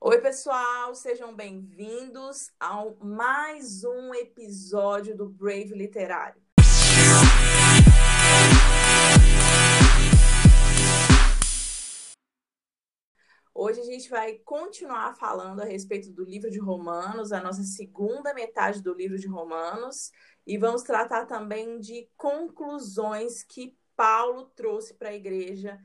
Oi, pessoal, sejam bem-vindos a mais um episódio do Brave Literário. Hoje a gente vai continuar falando a respeito do livro de Romanos, a nossa segunda metade do livro de Romanos, e vamos tratar também de conclusões que Paulo trouxe para a igreja,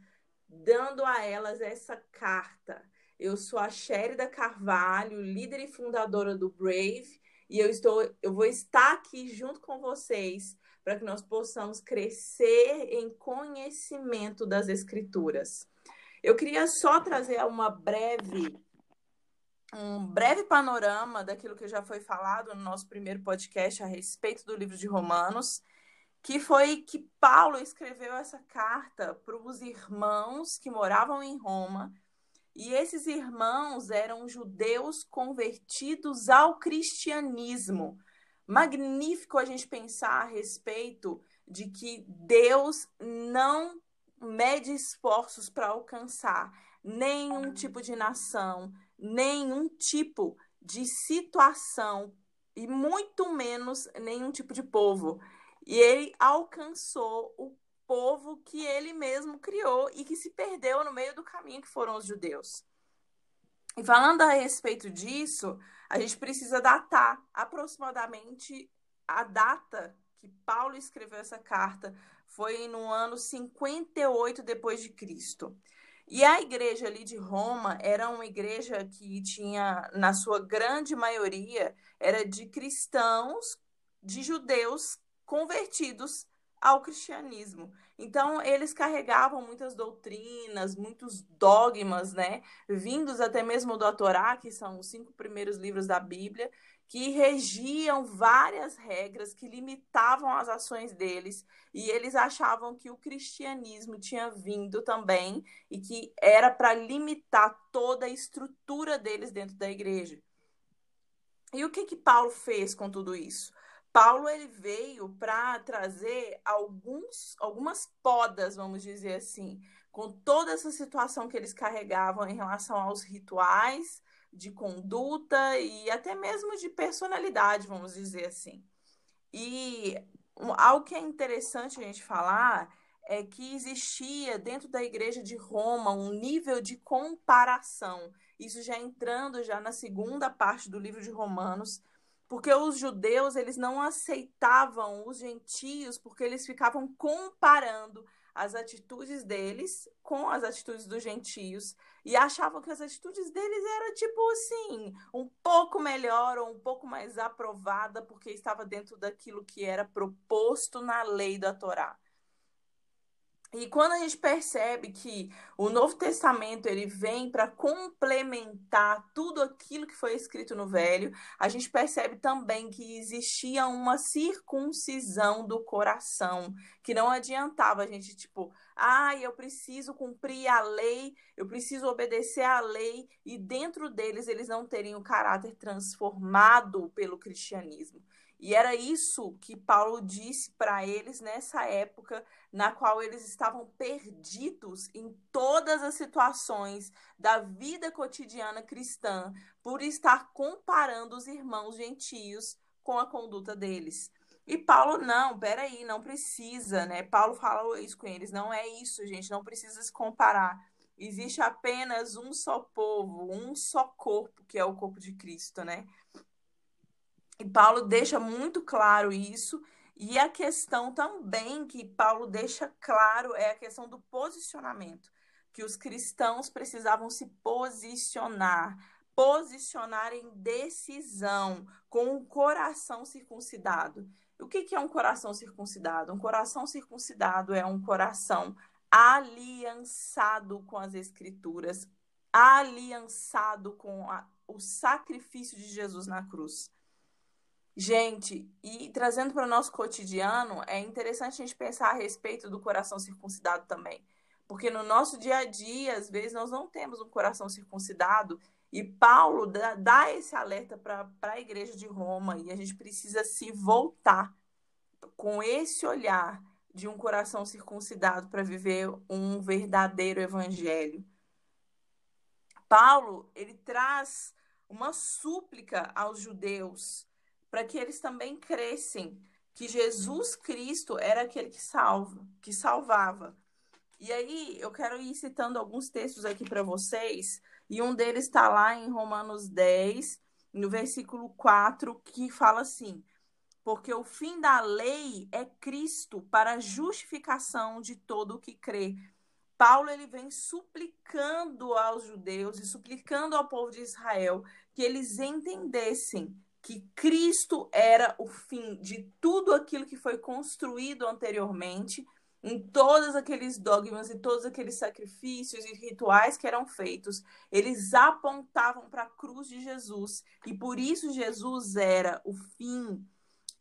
dando a elas essa carta. Eu sou a Sherida Carvalho, líder e fundadora do Brave, e eu estou, eu vou estar aqui junto com vocês para que nós possamos crescer em conhecimento das escrituras. Eu queria só trazer uma breve um breve panorama daquilo que já foi falado no nosso primeiro podcast a respeito do livro de Romanos, que foi que Paulo escreveu essa carta para os irmãos que moravam em Roma e esses irmãos eram judeus convertidos ao cristianismo. Magnífico a gente pensar a respeito de que Deus não mede esforços para alcançar nenhum tipo de nação, nenhum tipo de situação e muito menos nenhum tipo de povo. E ele alcançou o povo que ele mesmo criou e que se perdeu no meio do caminho, que foram os judeus. E falando a respeito disso, a gente precisa datar aproximadamente a data que Paulo escreveu essa carta foi no ano 58 depois de Cristo. E a igreja ali de Roma era uma igreja que tinha, na sua grande maioria, era de cristãos, de judeus convertidos ao cristianismo. Então, eles carregavam muitas doutrinas, muitos dogmas, né? Vindos até mesmo do Torá, que são os cinco primeiros livros da Bíblia, que regiam várias regras que limitavam as ações deles, e eles achavam que o cristianismo tinha vindo também e que era para limitar toda a estrutura deles dentro da igreja. E o que que Paulo fez com tudo isso? Paulo ele veio para trazer alguns, algumas podas, vamos dizer assim, com toda essa situação que eles carregavam em relação aos rituais de conduta e até mesmo de personalidade, vamos dizer assim. E algo que é interessante a gente falar é que existia dentro da igreja de Roma um nível de comparação. Isso já entrando já na segunda parte do livro de Romanos, porque os judeus eles não aceitavam os gentios porque eles ficavam comparando as atitudes deles com as atitudes dos gentios e achavam que as atitudes deles eram tipo assim, um pouco melhor ou um pouco mais aprovada porque estava dentro daquilo que era proposto na lei da Torá. E quando a gente percebe que o Novo Testamento ele vem para complementar tudo aquilo que foi escrito no Velho, a gente percebe também que existia uma circuncisão do coração, que não adiantava a gente tipo, ah, eu preciso cumprir a lei, eu preciso obedecer à lei e dentro deles eles não teriam o caráter transformado pelo cristianismo. E era isso que Paulo disse para eles nessa época na qual eles estavam perdidos em todas as situações da vida cotidiana cristã, por estar comparando os irmãos gentios com a conduta deles. E Paulo, não, peraí, não precisa, né? Paulo fala isso com eles, não é isso, gente, não precisa se comparar. Existe apenas um só povo, um só corpo, que é o corpo de Cristo, né? E Paulo deixa muito claro isso. E a questão também que Paulo deixa claro é a questão do posicionamento, que os cristãos precisavam se posicionar, posicionar em decisão, com o coração circuncidado. O que, que é um coração circuncidado? Um coração circuncidado é um coração aliançado com as Escrituras, aliançado com a, o sacrifício de Jesus na cruz. Gente, e trazendo para o nosso cotidiano, é interessante a gente pensar a respeito do coração circuncidado também. Porque no nosso dia a dia, às vezes, nós não temos um coração circuncidado. E Paulo dá, dá esse alerta para a igreja de Roma. E a gente precisa se voltar com esse olhar de um coração circuncidado para viver um verdadeiro evangelho. Paulo, ele traz uma súplica aos judeus para que eles também crescem que Jesus Cristo era aquele que salva, que salvava. E aí eu quero ir citando alguns textos aqui para vocês, e um deles está lá em Romanos 10, no versículo 4, que fala assim: Porque o fim da lei é Cristo para a justificação de todo o que crê. Paulo ele vem suplicando aos judeus e suplicando ao povo de Israel que eles entendessem que Cristo era o fim de tudo aquilo que foi construído anteriormente, em todos aqueles dogmas e todos aqueles sacrifícios e rituais que eram feitos, eles apontavam para a cruz de Jesus, e por isso Jesus era o fim.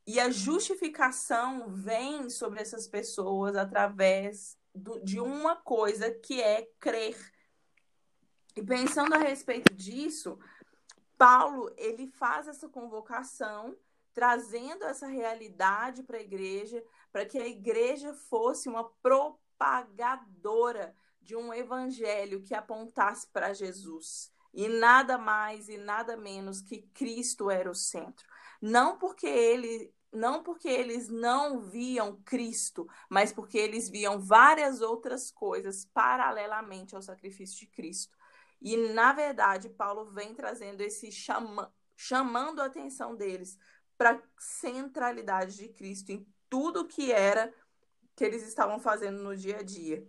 E a justificação vem sobre essas pessoas através do, de uma coisa que é crer. E pensando a respeito disso, Paulo, ele faz essa convocação, trazendo essa realidade para a igreja, para que a igreja fosse uma propagadora de um evangelho que apontasse para Jesus. E nada mais e nada menos que Cristo era o centro. Não porque ele não porque eles não viam Cristo, mas porque eles viam várias outras coisas paralelamente ao sacrifício de Cristo. E, na verdade, Paulo vem trazendo esse chama, chamando a atenção deles para a centralidade de Cristo em tudo que era que eles estavam fazendo no dia a dia.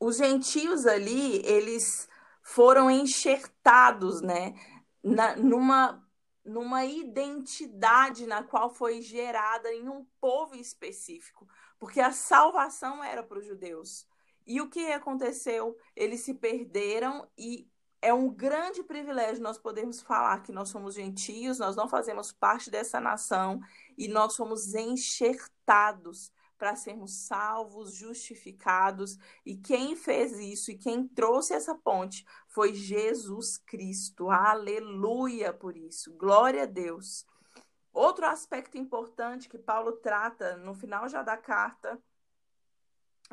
Os gentios ali, eles foram enxertados, né, na, numa, numa identidade na qual foi gerada em um povo específico, porque a salvação era para os judeus. E o que aconteceu? Eles se perderam e é um grande privilégio nós podermos falar que nós somos gentios, nós não fazemos parte dessa nação e nós somos enxertados para sermos salvos, justificados. E quem fez isso e quem trouxe essa ponte foi Jesus Cristo. Aleluia por isso. Glória a Deus. Outro aspecto importante que Paulo trata no final já da carta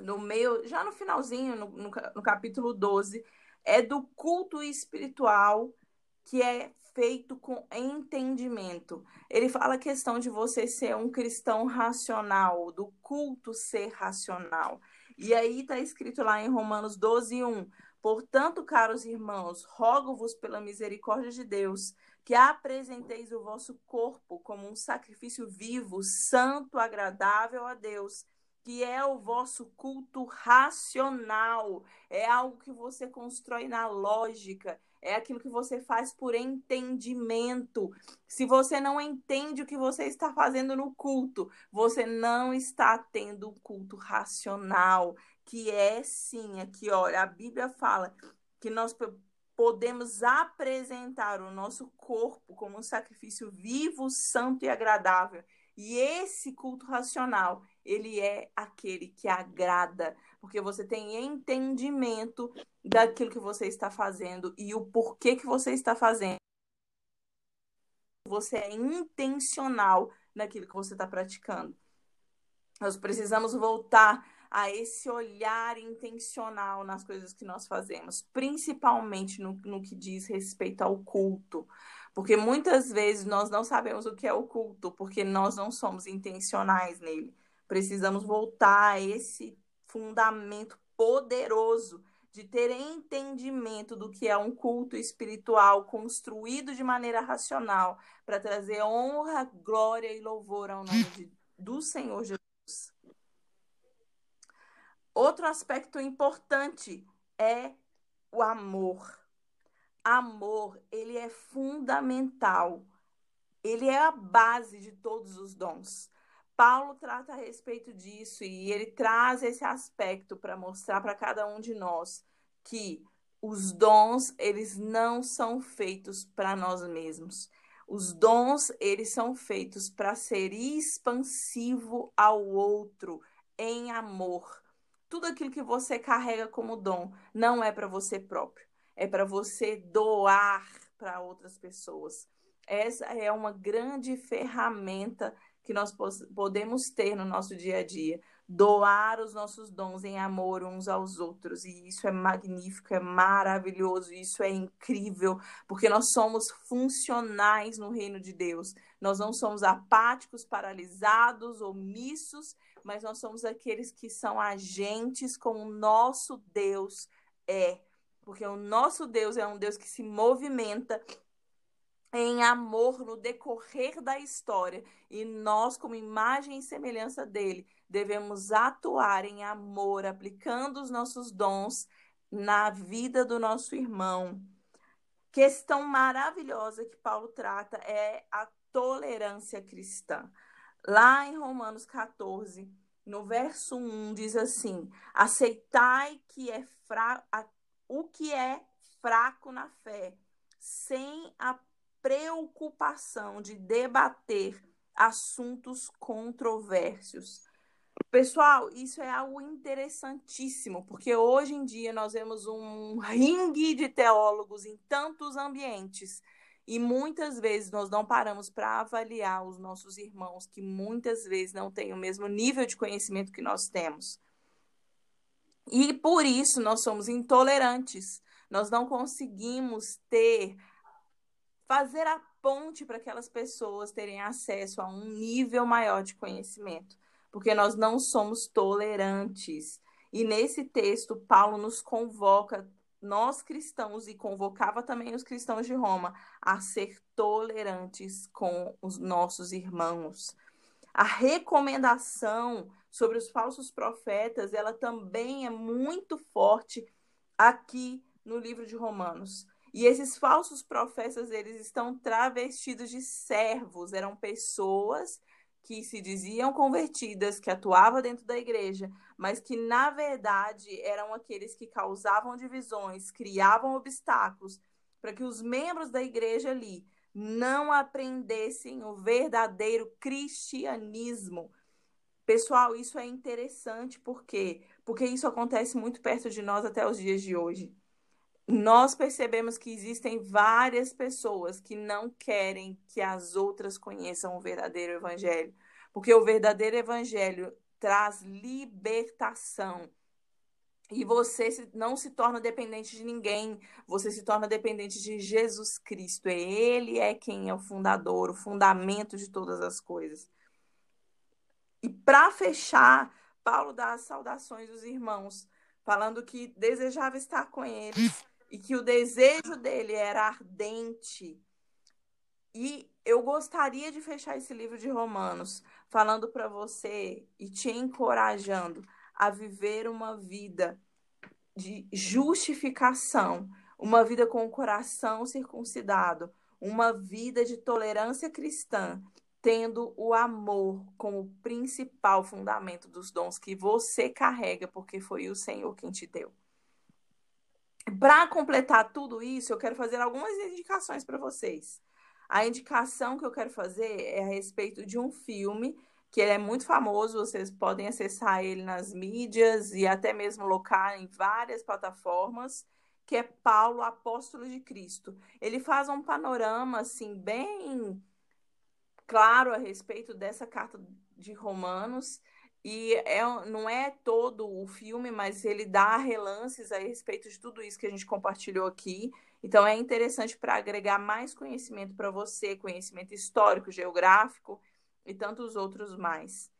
no meio, já no finalzinho, no, no, no capítulo 12, é do culto espiritual que é feito com entendimento. Ele fala a questão de você ser um cristão racional, do culto ser racional. E aí está escrito lá em Romanos 12, 1. Portanto, caros irmãos, rogo-vos pela misericórdia de Deus que apresenteis o vosso corpo como um sacrifício vivo, santo, agradável a Deus que é o vosso culto racional, é algo que você constrói na lógica, é aquilo que você faz por entendimento. Se você não entende o que você está fazendo no culto, você não está tendo um culto racional, que é sim, aqui olha, a Bíblia fala que nós podemos apresentar o nosso corpo como um sacrifício vivo, santo e agradável. E esse culto racional, ele é aquele que agrada, porque você tem entendimento daquilo que você está fazendo e o porquê que você está fazendo. Você é intencional naquilo que você está praticando. Nós precisamos voltar a esse olhar intencional nas coisas que nós fazemos, principalmente no, no que diz respeito ao culto. Porque muitas vezes nós não sabemos o que é o culto, porque nós não somos intencionais nele. Precisamos voltar a esse fundamento poderoso de ter entendimento do que é um culto espiritual construído de maneira racional para trazer honra, glória e louvor ao nome de, do Senhor Jesus. Outro aspecto importante é o amor amor, ele é fundamental. Ele é a base de todos os dons. Paulo trata a respeito disso e ele traz esse aspecto para mostrar para cada um de nós que os dons, eles não são feitos para nós mesmos. Os dons, eles são feitos para ser expansivo ao outro em amor. Tudo aquilo que você carrega como dom não é para você próprio é para você doar para outras pessoas. Essa é uma grande ferramenta que nós podemos ter no nosso dia a dia. doar os nossos dons em amor uns aos outros. E isso é magnífico, é maravilhoso, isso é incrível, porque nós somos funcionais no reino de Deus. Nós não somos apáticos, paralisados, omissos, mas nós somos aqueles que são agentes como o nosso Deus é. Porque o nosso Deus é um Deus que se movimenta em amor no decorrer da história. E nós, como imagem e semelhança dele, devemos atuar em amor, aplicando os nossos dons na vida do nosso irmão. Questão maravilhosa que Paulo trata é a tolerância cristã. Lá em Romanos 14, no verso 1, diz assim: Aceitai que é fra... o que é fraco na fé, sem a preocupação de debater assuntos controversos. Pessoal, isso é algo interessantíssimo, porque hoje em dia nós vemos um ringue de teólogos em tantos ambientes e muitas vezes nós não paramos para avaliar os nossos irmãos que muitas vezes não têm o mesmo nível de conhecimento que nós temos. E por isso nós somos intolerantes. Nós não conseguimos ter fazer a ponte para aquelas pessoas terem acesso a um nível maior de conhecimento, porque nós não somos tolerantes. E nesse texto, Paulo nos convoca, nós cristãos, e convocava também os cristãos de Roma, a ser tolerantes com os nossos irmãos. A recomendação sobre os falsos profetas, ela também é muito forte aqui no livro de Romanos. E esses falsos profetas, eles estão travestidos de servos, eram pessoas que se diziam convertidas, que atuavam dentro da igreja, mas que na verdade eram aqueles que causavam divisões, criavam obstáculos para que os membros da igreja ali não aprendessem o verdadeiro cristianismo. Pessoal, isso é interessante porque porque isso acontece muito perto de nós até os dias de hoje nós percebemos que existem várias pessoas que não querem que as outras conheçam o verdadeiro evangelho, porque o verdadeiro evangelho traz libertação. E você não se torna dependente de ninguém, você se torna dependente de Jesus Cristo. Ele é quem é o fundador, o fundamento de todas as coisas. E para fechar, Paulo dá as saudações dos irmãos, falando que desejava estar com eles e que o desejo dele era ardente. E eu gostaria de fechar esse livro de Romanos falando para você e te encorajando a viver uma vida de justificação, uma vida com o coração circuncidado, uma vida de tolerância cristã, tendo o amor como principal fundamento dos dons que você carrega, porque foi o Senhor quem te deu. Para completar tudo isso, eu quero fazer algumas indicações para vocês. A indicação que eu quero fazer é a respeito de um filme que ele é muito famoso, vocês podem acessar ele nas mídias e até mesmo locar em várias plataformas, que é Paulo, apóstolo de Cristo. Ele faz um panorama assim bem claro a respeito dessa carta de Romanos e é, não é todo o filme, mas ele dá relances a respeito de tudo isso que a gente compartilhou aqui. Então é interessante para agregar mais conhecimento para você, conhecimento histórico, geográfico e tantos outros mais.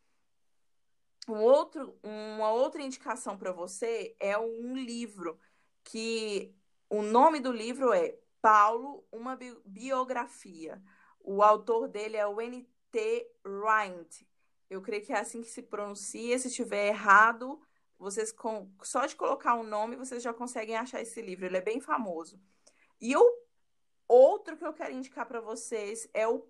Um outro, uma outra indicação para você é um livro que o nome do livro é Paulo, uma biografia. O autor dele é o N.T. Wright. Eu creio que é assim que se pronuncia. Se estiver errado, vocês com... só de colocar o um nome, vocês já conseguem achar esse livro. Ele é bem famoso. E o outro que eu quero indicar para vocês é o,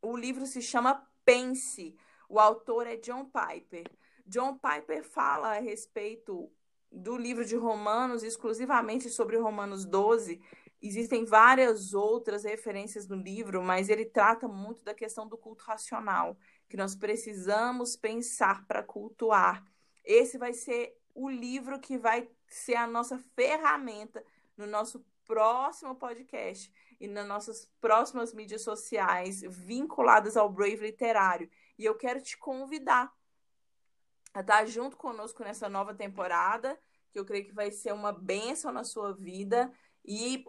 o livro se chama Pense. O autor é John Piper. John Piper fala a respeito do livro de Romanos, exclusivamente sobre Romanos 12. Existem várias outras referências no livro, mas ele trata muito da questão do culto racional que nós precisamos pensar para cultuar. Esse vai ser o livro que vai ser a nossa ferramenta no nosso próximo podcast e nas nossas próximas mídias sociais vinculadas ao Brave Literário. E eu quero te convidar a estar junto conosco nessa nova temporada, que eu creio que vai ser uma bênção na sua vida e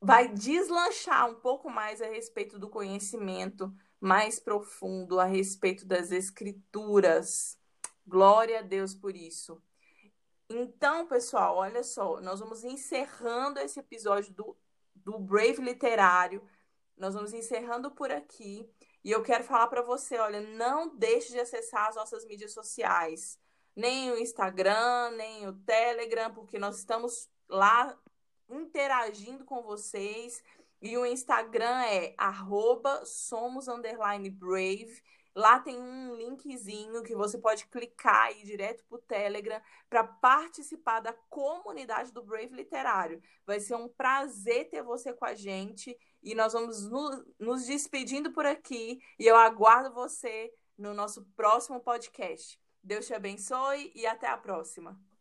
vai deslanchar um pouco mais a respeito do conhecimento mais profundo a respeito das escrituras. Glória a Deus por isso. Então, pessoal, olha só, nós vamos encerrando esse episódio do, do Brave Literário. Nós vamos encerrando por aqui. E eu quero falar para você, olha, não deixe de acessar as nossas mídias sociais, nem o Instagram, nem o Telegram, porque nós estamos lá interagindo com vocês. E o Instagram é @somos_brave. Lá tem um linkzinho que você pode clicar e ir direto para o Telegram para participar da comunidade do Brave Literário. Vai ser um prazer ter você com a gente e nós vamos no, nos despedindo por aqui e eu aguardo você no nosso próximo podcast. Deus te abençoe e até a próxima.